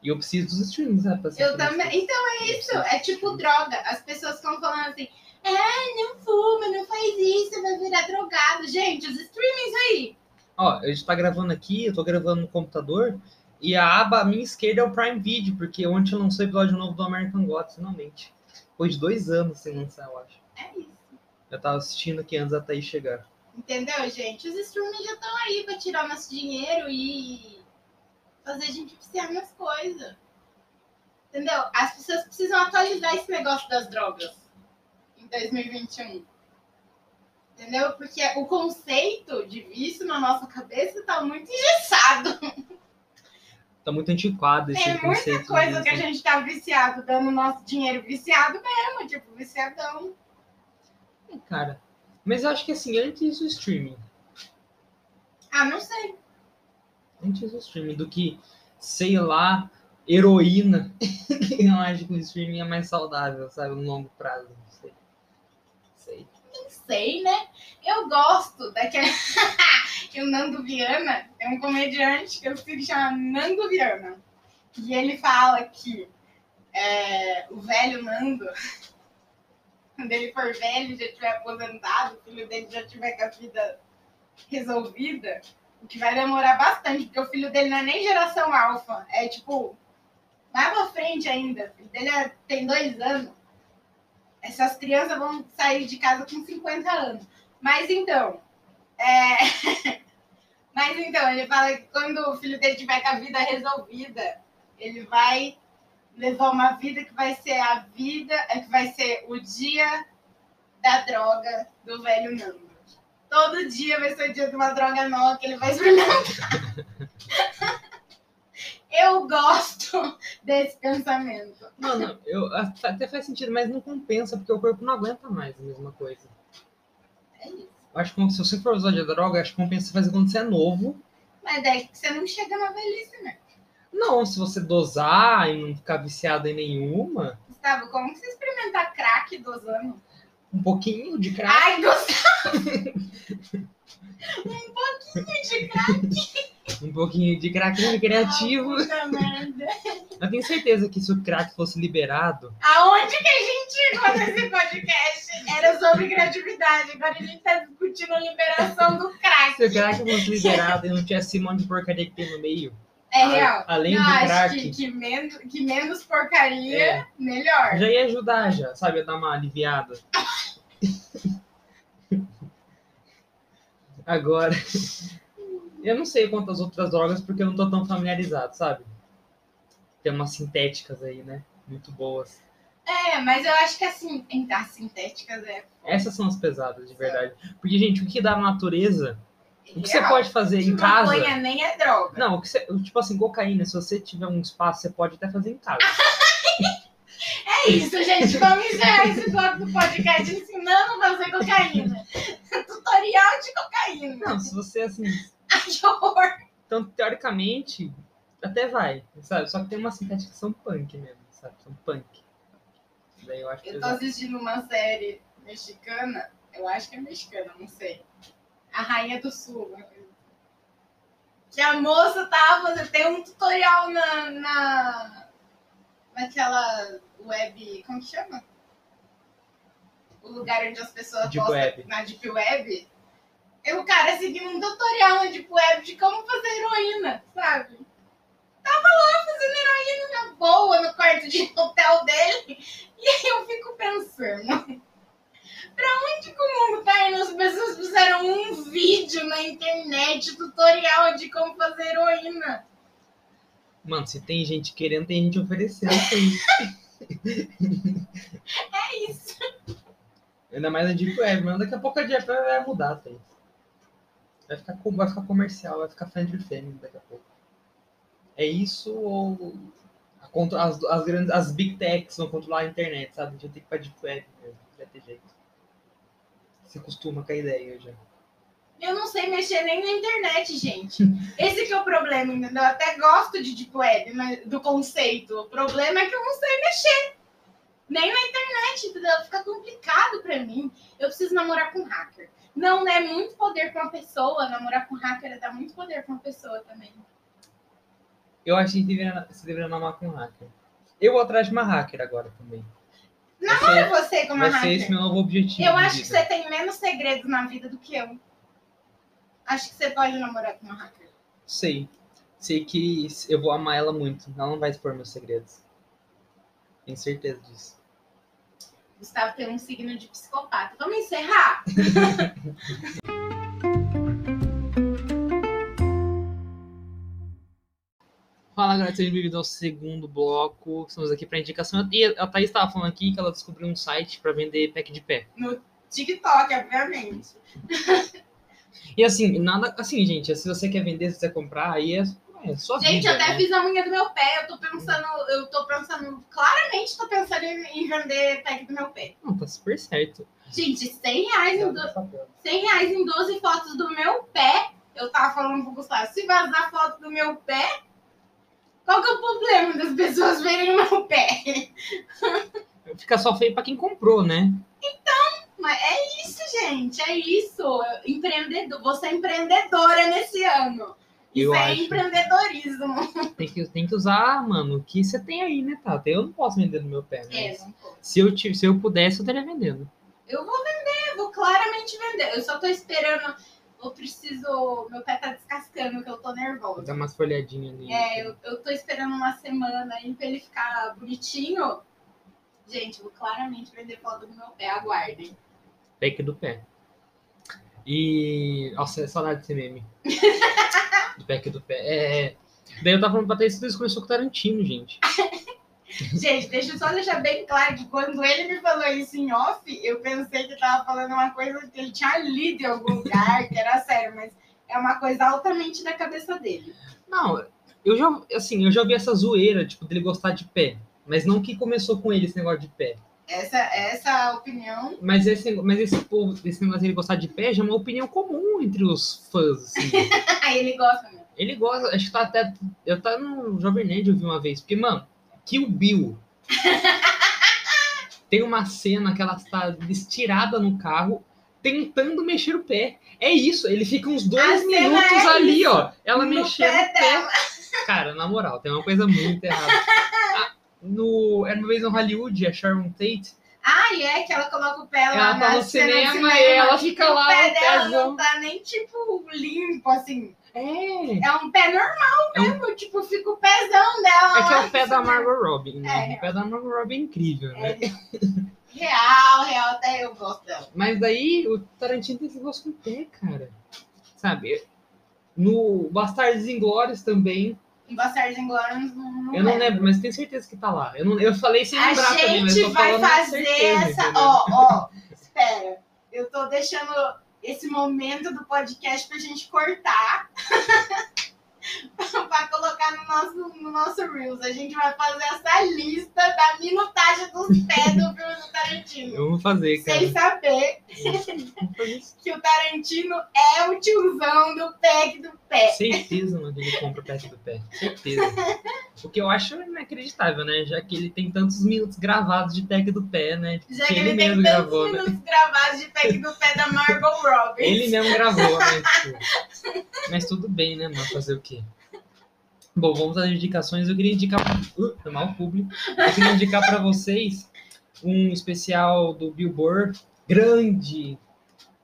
Speaker 1: E eu preciso dos streams, né? Pra ser
Speaker 2: Eu também. Então é isso. É tipo droga. As pessoas ficam falando assim: é, não fuma, não faz isso, vai virar drogado. Gente, os streamings aí.
Speaker 1: Ó, a gente tá gravando aqui, eu tô gravando no computador, e a aba à minha esquerda é o Prime Video, porque ontem lançou o episódio novo do American Gods, finalmente. Depois de dois anos sem lançar, eu acho.
Speaker 2: É isso.
Speaker 1: Eu tava assistindo aqui antes da Thaís chegar.
Speaker 2: Entendeu, gente? Os streamings já estão aí pra tirar nosso dinheiro e fazer a gente viciar nas coisas. Entendeu? As pessoas precisam atualizar esse negócio das drogas em 2021. Entendeu? Porque o conceito de vício na nossa cabeça tá muito engessado.
Speaker 1: Tá muito antiquado esse
Speaker 2: Tem muita
Speaker 1: conceito.
Speaker 2: coisa
Speaker 1: de-
Speaker 2: que a gente tá viciado, dando nosso dinheiro viciado mesmo, tipo, viciadão.
Speaker 1: É, cara. Mas eu acho que assim, antes do streaming.
Speaker 2: Ah, não sei.
Speaker 1: Antes do streaming, do que, sei lá, heroína. eu acho que o streaming é mais saudável, sabe? No longo prazo. Não sei. Sei.
Speaker 2: Não sei, né? Eu gosto daquele. que o Nando Viana é um comediante que eu sigo que chama Nando Viana. E ele fala que é, o velho Nando, quando ele for velho, já tiver aposentado, o filho dele já tiver com a vida resolvida, o que vai demorar bastante, porque o filho dele não é nem geração alfa, é tipo, mais pra frente ainda. O filho dele é, tem dois anos. Essas crianças vão sair de casa com 50 anos. Mas então, é... Mas então, ele fala que quando o filho dele tiver com a vida resolvida, ele vai levar uma vida que vai ser a vida, é que vai ser o dia da droga do velho Nando. Todo dia vai ser o dia de uma droga nova que ele vai experimentar. eu gosto desse pensamento.
Speaker 1: Mano, eu, até faz sentido, mas não compensa, porque o corpo não aguenta mais a mesma coisa.
Speaker 2: É isso.
Speaker 1: Eu acho que se você for usar de droga, acho que compensa fazer quando você é novo.
Speaker 2: Mas daí você não chega na velhice, né?
Speaker 1: Não, se você dosar e não ficar viciado em nenhuma.
Speaker 2: Gustavo, como você experimentar crack dosando?
Speaker 1: Um pouquinho de crack.
Speaker 2: Ai, Gustavo! um pouquinho de crack.
Speaker 1: um pouquinho de crack recreativo.
Speaker 2: Merda.
Speaker 1: Eu tenho certeza que se o crack fosse liberado.
Speaker 2: Aonde que a gente chegou nesse podcast? Era sobre criatividade. Agora a gente tá discutindo a liberação do crack.
Speaker 1: Se o crack fosse liberado e não tivesse esse monte de porcaria que tem no meio.
Speaker 2: É real.
Speaker 1: Além
Speaker 2: Eu
Speaker 1: do
Speaker 2: acho
Speaker 1: crack.
Speaker 2: que, que, menos, que menos porcaria,
Speaker 1: É.
Speaker 2: melhor.
Speaker 1: Já ia ajudar, já, sabe? A dar uma aliviada. Agora, eu não sei quantas outras drogas porque eu não tô tão familiarizado, sabe? Tem umas sintéticas aí, né? Muito boas.
Speaker 2: É, mas eu acho que assim, as sintéticas é.
Speaker 1: Essas são as pesadas, de verdade. Porque, gente, o que dá na natureza, o que você
Speaker 2: real.
Speaker 1: pode fazer em casa.
Speaker 2: Maconha nem é droga.
Speaker 1: Não, o que você, tipo assim, cocaína, se você tiver um espaço, você pode até fazer em casa.
Speaker 2: É isso, gente. Vamos encerrar esse bloco do podcast ensinando a fazer cocaína. Tutorial de cocaína.
Speaker 1: Não, se você, assim,
Speaker 2: que horror.
Speaker 1: Então, teoricamente, até vai, sabe? Só que tem umas sintéticas que são punk mesmo, sabe? São punk. Daí eu acho
Speaker 2: Eu tô assistindo uma série mexicana, eu acho que é mexicana, não sei. A Rainha do Sul. assim. Que a moça tava fazendo. Tem um tutorial na, na. naquela web. Como que chama? O lugar onde as pessoas
Speaker 1: Deep
Speaker 2: postam
Speaker 1: Web.
Speaker 2: na Deep Web. E o cara seguiu um tutorial na Deep Web de como fazer heroína, sabe? Tava lá fazendo heroína na boa no quarto de hotel dele. E aí eu fico pensando, pra onde que o mundo tá indo? As pessoas fizeram um vídeo na internet, tutorial de como fazer heroína.
Speaker 1: Mano, se tem gente querendo, tem gente oferecendo.
Speaker 2: É isso.
Speaker 1: Ainda mais a Deep Web, mas daqui a pouco a Deep Web vai mudar, tem. Vai ficar, vai ficar comercial, vai ficar friendly family daqui a pouco. É isso ou a as, as, grandes, as big techs vão controlar a internet, sabe? A gente vai ter que ir pra Deep Web mesmo, vai ter jeito. Se acostuma com a ideia já.
Speaker 2: Eu não sei mexer nem na internet, gente. Esse que é o problema, entendeu? Eu até gosto de Deep Web, mas, do conceito. O problema é que eu não sei mexer. Nem na internet, entendeu? Fica complicado pra mim. Eu preciso namorar com hacker. Não é muito poder pra uma pessoa. Namorar com hacker é dar muito poder pra uma pessoa também.
Speaker 1: Eu acho que deveria, você deveria namorar com um hacker. Eu vou atrás de uma hacker agora também. Vai
Speaker 2: Namora você como
Speaker 1: vai
Speaker 2: hacker.
Speaker 1: ser esse meu novo objetivo.
Speaker 2: Eu acho que
Speaker 1: vida.
Speaker 2: você tem menos segredos na vida do que eu. Acho que você pode namorar com uma hacker.
Speaker 1: Sei. Sei que eu vou amar ela muito. Ela não vai expor meus segredos. Tenho certeza disso.
Speaker 2: Gustavo tem um signo de psicopata. Vamos encerrar?
Speaker 1: Fala, galera, sejam bem-vindos ao segundo bloco. Estamos aqui para indicação. E a Thaís estava falando aqui que ela descobriu um site para vender pack de pé.
Speaker 2: TikTok, obviamente.
Speaker 1: E assim, nada. Assim, gente, se você quer vender, se você quer comprar, aí é, É sua
Speaker 2: Gente,
Speaker 1: vida,
Speaker 2: eu até
Speaker 1: né?
Speaker 2: fiz a unha do meu pé. Eu tô pensando, eu tô pensando, claramente tô pensando em em vender pack do meu pé.
Speaker 1: Não, tá super certo.
Speaker 2: Gente, 100 reais em, do... 100 reais em 12 fotos do meu pé. Eu tava falando pro Gustavo, se vazar foto do meu pé, qual que é o problema das pessoas verem o meu pé?
Speaker 1: Fica só feio pra quem comprou, né?
Speaker 2: Mas é isso, gente, é isso. Empreendedor, você é empreendedora nesse ano. Isso
Speaker 1: Eu
Speaker 2: é
Speaker 1: acho.
Speaker 2: empreendedorismo.
Speaker 1: Tem que, tem que usar, mano, o que você tem aí, né, Tata? Eu não posso vender no meu pé,
Speaker 2: É,
Speaker 1: mas se, eu, se eu pudesse, eu estaria vendendo.
Speaker 2: Eu vou vender, vou claramente vender. Eu só tô esperando. Eu preciso. Meu pé tá descascando, que eu tô nervosa.
Speaker 1: dar umas folhadinhas ali.
Speaker 2: É, eu, eu tô esperando uma semana aí pra ele ficar bonitinho. Gente, vou claramente vender foto do meu pé, aguardem.
Speaker 1: Pack do pé. E. Nossa, é saudade desse meme. do pack do pé. É. Daí eu tava falando pra Thaís que isso começou com o Tarantino, gente.
Speaker 2: Gente, deixa eu só deixar bem claro que quando ele me falou isso em off, eu pensei que tava falando uma coisa que ele tinha lido em algum lugar, que era sério, mas é uma coisa altamente da cabeça dele.
Speaker 1: Não, eu já, assim, eu já vi essa zoeira, tipo, dele gostar de pé. Mas não que começou com ele esse negócio de pé.
Speaker 2: Essa, essa opinião.
Speaker 1: Mas esse, mas esse povo, esse negócio dele gostar de pé já é uma opinião comum entre os fãs, assim.
Speaker 2: Aí ele gosta mesmo.
Speaker 1: Ele gosta, acho que tá até. Eu tá no Jovem Nerd eu vi uma vez, porque, mano, Kill Bill. Tem uma cena que ela está estirada no carro, tentando mexer o pé. É isso, ele fica uns dois
Speaker 2: A
Speaker 1: minutos
Speaker 2: é
Speaker 1: ali,
Speaker 2: isso,
Speaker 1: ó. Ela
Speaker 2: no
Speaker 1: mexendo
Speaker 2: pé
Speaker 1: o pé.
Speaker 2: dela.
Speaker 1: Cara, na moral, tem uma coisa muito errada. No, era uma vez no Hollywood, a Sharon Tate,
Speaker 2: Ah, e é que ela coloca o pé lá
Speaker 1: Ela tá no
Speaker 2: do
Speaker 1: cinema e ela fica
Speaker 2: e
Speaker 1: lá,
Speaker 2: O pé dela
Speaker 1: pezão.
Speaker 2: não tá nem, tipo, limpo, assim.
Speaker 1: é.
Speaker 2: É um pé normal
Speaker 1: É um-
Speaker 2: mesmo. Tipo, fica o pezão dela.
Speaker 1: É que é o pé da. Margot Robbie, né?
Speaker 2: É.
Speaker 1: O pé da Margot Robbie é incrível, né?
Speaker 2: É. Real, real, até eu gosto dela.
Speaker 1: Mas daí o Tarantino tem esse gosto com o pé, cara. Sabe? No Bastardos Inglórios também.
Speaker 2: Bastardos Inglórios, não, não
Speaker 1: Eu não lembro, mas tenho certeza que tá lá. Eu, não, eu falei sem
Speaker 2: A
Speaker 1: lembrar também, mas
Speaker 2: gente
Speaker 1: eu tô
Speaker 2: vai fazer
Speaker 1: certeza,
Speaker 2: essa. Ó, ó, espera. Eu tô deixando esse momento do podcast pra gente cortar. pra colocar no nosso, no nosso Reels. A gente vai fazer essa lista da minutagem dos pés do filme do Tarantino.
Speaker 1: Eu vou fazer, cara.
Speaker 2: Sem saber que o Tarantino é o tiozão do pack do pé.
Speaker 1: Certeza, mano, que ele compra o pack do pé. Certeza. O que eu acho inacreditável, né? Já que ele tem tantos minutos gravados de pack do pé, né?
Speaker 2: Já
Speaker 1: que
Speaker 2: que
Speaker 1: ele
Speaker 2: ele tem tantos
Speaker 1: gravou, né?
Speaker 2: minutos gravados de pack do pé da Margot Robbie.
Speaker 1: Ele mesmo gravou, né? Tipo, Mas tudo bem, né, mano? Fazer o quê? Bom, vamos às indicações. Eu queria indicar. Uh, mal público. Eu queria indicar pra vocês um especial do Bill Burr, grande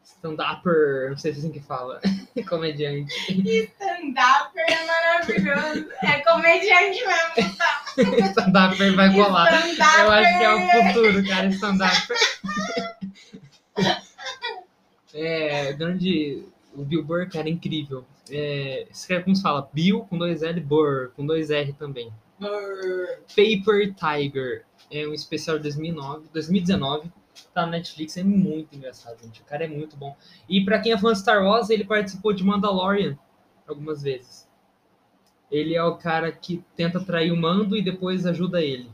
Speaker 1: stand-upper, não sei se é assim que fala, comediante.
Speaker 2: Stand-up é maravilhoso. É comediante mesmo, tá?
Speaker 1: stand-upper vai rolar.
Speaker 2: Stand-up
Speaker 1: Eu acho que é o futuro, cara, stand-upper. É, grande. O Bill Burr, cara, é incrível. É, escreve como se fala? Bill com dois L, Burr com dois R também. Paper Tiger. É um especial de 2009, 2019. Tá na Netflix, é muito engraçado, gente. O cara é muito bom. E pra quem é fã de Star Wars, ele participou de Mandalorian algumas vezes. Ele é o cara que tenta trair o mando e depois ajuda ele.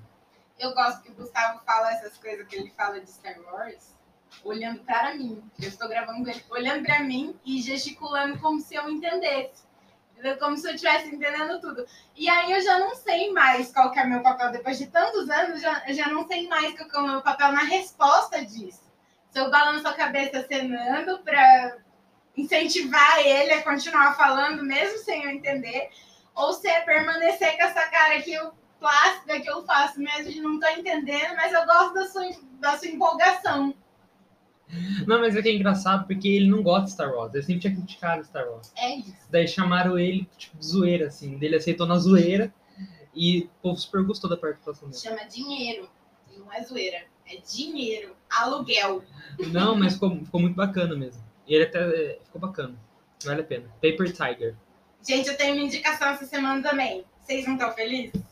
Speaker 2: Eu gosto que o Gustavo fala essas coisas que ele fala de Star Wars, olhando para mim. Eu estou gravando ele olhando para mim e gesticulando como se eu entendesse. Como se eu estivesse entendendo tudo. E aí eu já não sei mais qual que é meu papel. Depois de tantos anos, já, eu já não sei mais qual que é o meu papel na resposta disso. Se eu balanço a cabeça cenando para incentivar ele a continuar falando, mesmo sem eu entender, ou se é permanecer com essa cara que eu plástica que eu faço mesmo de não tô entendendo, mas eu gosto da sua, da sua empolgação.
Speaker 1: Não, mas é que é engraçado porque ele não gosta de Star Wars. Ele sempre tinha criticado Star Wars.
Speaker 2: É isso.
Speaker 1: Daí chamaram ele, tipo, de zoeira, assim. Dele aceitou na zoeira. E o povo super gostou da participação dele.
Speaker 2: Chama dinheiro. Não é zoeira. É dinheiro. Aluguel.
Speaker 1: Não, mas ficou, ficou muito bacana mesmo. E ele até é, ficou bacana. Vale a pena. Paper Tiger.
Speaker 2: Gente, eu tenho uma indicação essa semana também. Vocês não estão felizes?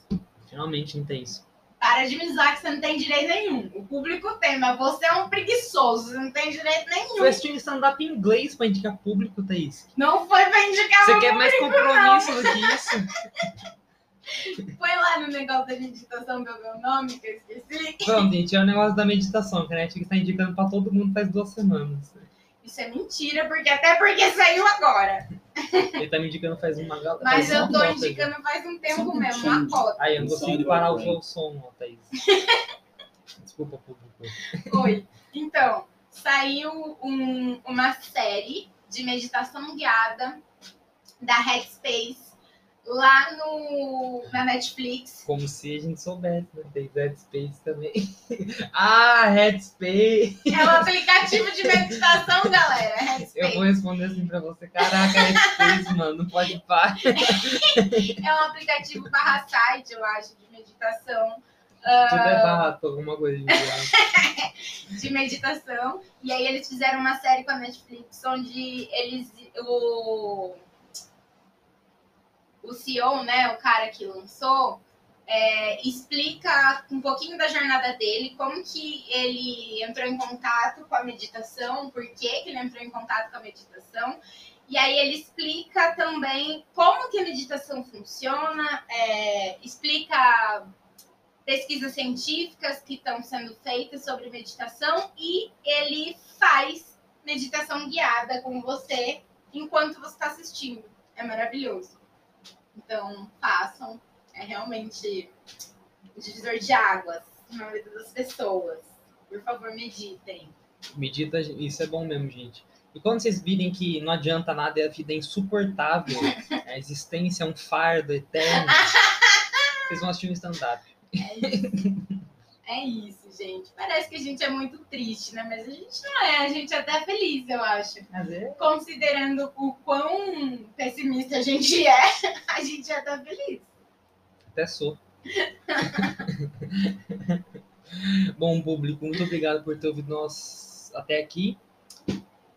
Speaker 1: Finalmente intenso.
Speaker 2: Para de me zoar que você não tem direito nenhum. O público tem, mas você é um preguiçoso, você não tem direito nenhum.
Speaker 1: Foi assistir stand-up em inglês pra indicar público, Thaís.
Speaker 2: Não foi pra indicar
Speaker 1: Você quer mais compromisso do que isso?
Speaker 2: não. Foi lá no negócio da meditação do meu nome, que eu esqueci.
Speaker 1: Pronto, gente, é o negócio da meditação, que a Netflix tá indicando pra todo mundo faz duas semanas.
Speaker 2: Isso é mentira, porque até porque saiu agora.
Speaker 1: Ele tá me indicando faz uma galera.
Speaker 2: Mas eu tô indicando faz um tempo
Speaker 3: Só um
Speaker 2: mesmo, uma cota.
Speaker 1: Aí, eu não consigo parar o seu som, ó, Thaís. Desculpa, público.
Speaker 2: Oi. Então, saiu um- uma série de meditação guiada da Headspace lá no, na Netflix.
Speaker 1: Como se a gente soubesse, né? Tem Headspace também. ah, Headspace!
Speaker 2: É um aplicativo de meditação, galera.
Speaker 1: Eu vou
Speaker 2: Headspace.
Speaker 1: responder assim pra você. Caraca, Headspace, mano, não pode parar.
Speaker 2: É um aplicativo barra site, eu acho, de meditação. Ah,
Speaker 1: Tudo é barato, alguma coisa de
Speaker 2: de meditação. E aí eles fizeram uma série com a Netflix onde eles. O, o CEO, né? O cara que lançou, é, explica um pouquinho da jornada dele, como que ele entrou em contato com a meditação, por que, que ele entrou em contato com a meditação. E aí ele explica também como que a meditação funciona, é, explica pesquisas científicas que estão sendo feitas sobre meditação e ele faz meditação guiada com você enquanto você está assistindo. É maravilhoso. Então, façam. É realmente um divisor de águas na vida das pessoas. Por favor, meditem.
Speaker 1: Medita, isso é bom mesmo, gente. E quando vocês virem que não adianta nada e a vida é insuportável, a existência é um fardo eterno, vocês vão assistir um stand-up.
Speaker 2: É isso. É isso, gente. Parece que a gente é muito triste, né? Mas a gente não é. A gente é até feliz, eu acho. Considerando o quão pessimista a gente é, a gente é até feliz.
Speaker 1: Até sou. Bom, público, muito obrigado por ter ouvido nós até aqui.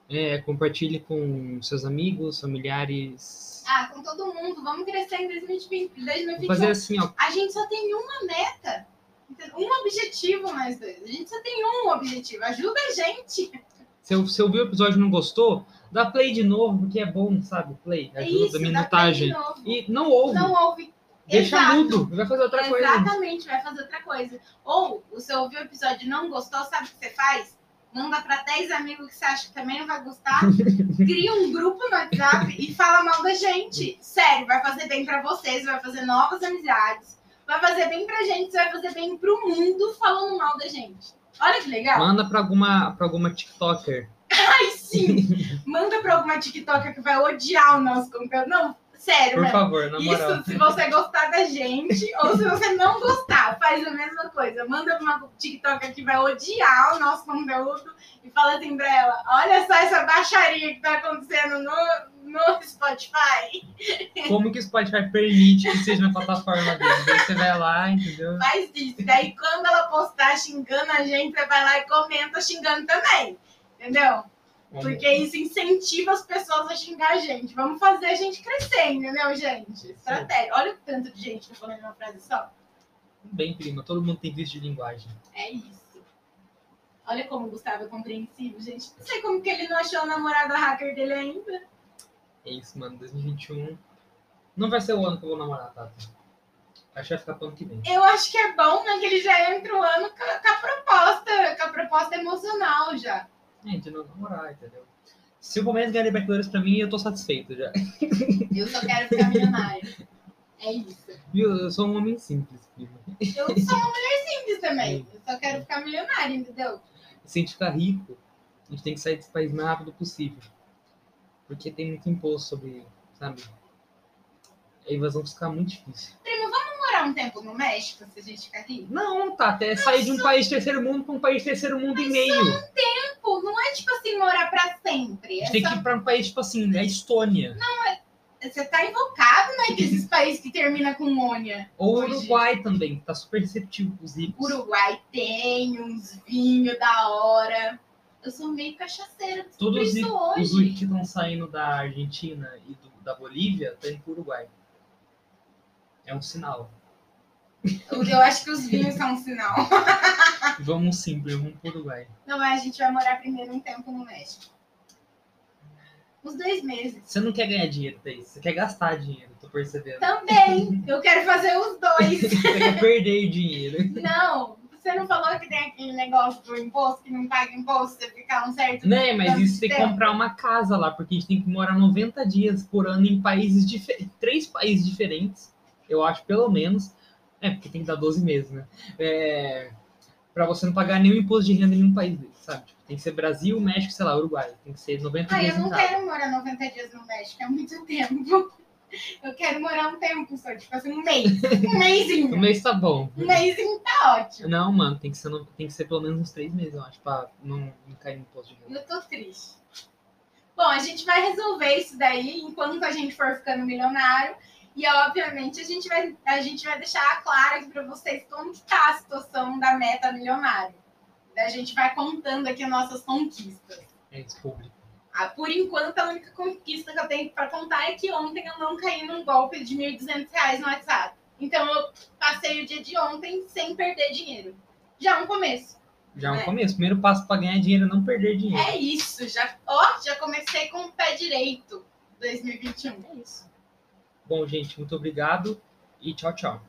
Speaker 1: É, compartilhe com seus amigos, familiares.
Speaker 2: Ah, com todo mundo. Vamos crescer em 2020,
Speaker 1: Vou
Speaker 2: 2021.
Speaker 1: fazer assim, ó.
Speaker 2: A gente só tem uma meta. Um objetivo, nós dois. A gente só tem um objetivo. Ajuda a gente.
Speaker 1: Se eu, se eu o episódio e não gostou, dá play de novo, porque é bom, sabe? Play,
Speaker 2: É
Speaker 1: ajuda
Speaker 2: isso,
Speaker 1: a minutagem. E não ouve,
Speaker 2: Não ouve.
Speaker 1: deixa
Speaker 2: Exato.
Speaker 1: mudo, vai fazer outra coisa.
Speaker 2: Exatamente, vai fazer outra coisa. Ou, você ouviu o episódio e não gostou, sabe o que você faz? Manda pra 10 amigos que você acha que também não vai gostar. Cria um grupo no WhatsApp e fala mal da gente. Sério, vai fazer bem pra vocês, vai fazer novas amizades. Vai fazer bem pra gente, vai fazer bem pro mundo falando mal da gente. Olha que legal.
Speaker 1: Manda pra alguma, pra alguma TikToker.
Speaker 2: Ai, sim. Manda pra alguma TikToker que vai odiar o nosso conteúdo. Não, sério,
Speaker 1: Por
Speaker 2: velho.
Speaker 1: favor, na moral.
Speaker 2: Isso se você gostar da gente, ou se você não gostar, faz a mesma coisa. Manda pra uma TikToker que vai odiar o nosso conteúdo e fala assim pra ela: olha só essa baixaria que tá acontecendo no, no Spotify.
Speaker 1: Como que o Spotify permite que seja na plataforma dele? Daí você vai lá, entendeu?
Speaker 2: Faz isso. Daí quando ela postar xingando a gente, você vai lá e comenta xingando também. Entendeu?
Speaker 1: Vamos-
Speaker 2: Porque isso incentiva as pessoas a xingar a gente. Vamos fazer a gente crescer, entendeu, gente? Estratégia. Olha o tanto de gente que eu falei numa frase só.
Speaker 1: Bem, prima, todo mundo tem vício de linguagem.
Speaker 2: É isso. Olha como o Gustavo é compreensivo, gente. Não sei como que ele não achou a namorada hacker dele ainda.
Speaker 1: É isso, mano. 2021 não vai ser o ano que eu vou namorar, Tata. Acho que vai ficar pro ano que vem.
Speaker 2: Eu acho que é bom, né? Que ele já entra o ano com a, com a proposta, com a proposta emocional já.
Speaker 1: É, de não namorar, entendeu? Se o Palmeiras ganhar Libertadores pra mim, eu tô satisfeito já.
Speaker 2: Eu só quero ficar milionário. É isso.
Speaker 1: Viu? Eu sou um homem simples, prima.
Speaker 2: Eu sou uma mulher simples também. Eu só quero ficar milionária, entendeu?
Speaker 1: Se a gente ficar rico, a gente tem que sair desse país o mais rápido possível. Porque tem muito imposto sobre, sabe? A invasão fica muito difícil.
Speaker 2: Primo, vamos morar um tempo no México se a gente ficar rico?
Speaker 1: Não, Tata, é sair de um país terceiro mundo pra um país terceiro mundo e meio.
Speaker 2: Pô, não é tipo assim morar pra sempre.
Speaker 1: A
Speaker 2: É
Speaker 1: gente tem
Speaker 2: só-
Speaker 1: que ir pra um país, tipo assim, a Estônia.
Speaker 2: Você tá invocado, né? Que esses países que terminam com mônia.
Speaker 1: Ou
Speaker 2: Hoje.
Speaker 1: Uruguai também, que tá super receptivo com os ricos.
Speaker 2: Uruguai tem uns vinhos da hora. Eu sou meio cachaceira,
Speaker 1: Todos os, os
Speaker 2: hoje.
Speaker 1: que estão saindo da Argentina e do- da Bolívia estão indo pro Uruguai. É um sinal.
Speaker 2: Eu, eu acho que os vinhos são um sinal.
Speaker 1: Vamos sim, vamos pro Uruguai.
Speaker 2: Não, mas a gente vai morar primeiro um tempo no México. Uns dois meses.
Speaker 1: Você não quer ganhar dinheiro, Thaís. Você quer gastar dinheiro, tô percebendo.
Speaker 2: Também. Eu quero fazer os dois.
Speaker 1: Você quer perder dinheiro.
Speaker 2: Não, você não falou que tem aquele negócio do imposto, que não paga imposto, você ficar um certo.
Speaker 1: Né, mas isso tem que comprar uma casa lá, porque a gente tem que morar 90 dias por ano em países diferentes. Três países diferentes, eu acho, pelo menos. É, porque tem que dar 12 meses, né? É, pra você não pagar nenhum imposto de renda em nenhum país desse, sabe? Tipo, tem que ser Brasil, México, sei lá, Uruguai. Tem que ser 90
Speaker 2: Ah,
Speaker 1: dias
Speaker 2: eu não quero morar 90 dias no México, é muito tempo. Eu quero morar um tempo só, tipo assim, um mês. Um
Speaker 1: Um
Speaker 2: mêsinho.
Speaker 1: mês tá bom.
Speaker 2: Um mêsinho tá ótimo.
Speaker 1: Não, mano, tem que, ser, no- tem que ser pelo menos uns três meses, eu acho, pra não, não cair no imposto de renda.
Speaker 2: Eu tô triste. Bom, a gente vai resolver isso daí enquanto a gente for ficando milionário. E, obviamente, a gente vai, a gente vai deixar claro aqui pra vocês como que tá a situação da meta milionário. A gente vai contando aqui as nossas conquistas.
Speaker 1: É isso, público.
Speaker 2: Ah, por enquanto, a única conquista que eu tenho pra contar é que ontem eu não caí num golpe de 1.200 reais no WhatsApp. Então, eu passei o dia de ontem sem perder dinheiro. Já é um começo.
Speaker 1: Já é um
Speaker 2: É.
Speaker 1: começo. Primeiro passo pra ganhar dinheiro é não perder dinheiro.
Speaker 2: É isso. Já, ó, já comecei com o pé direito 2021.
Speaker 1: É isso. Bom, gente, muito obrigado e tchau, tchau.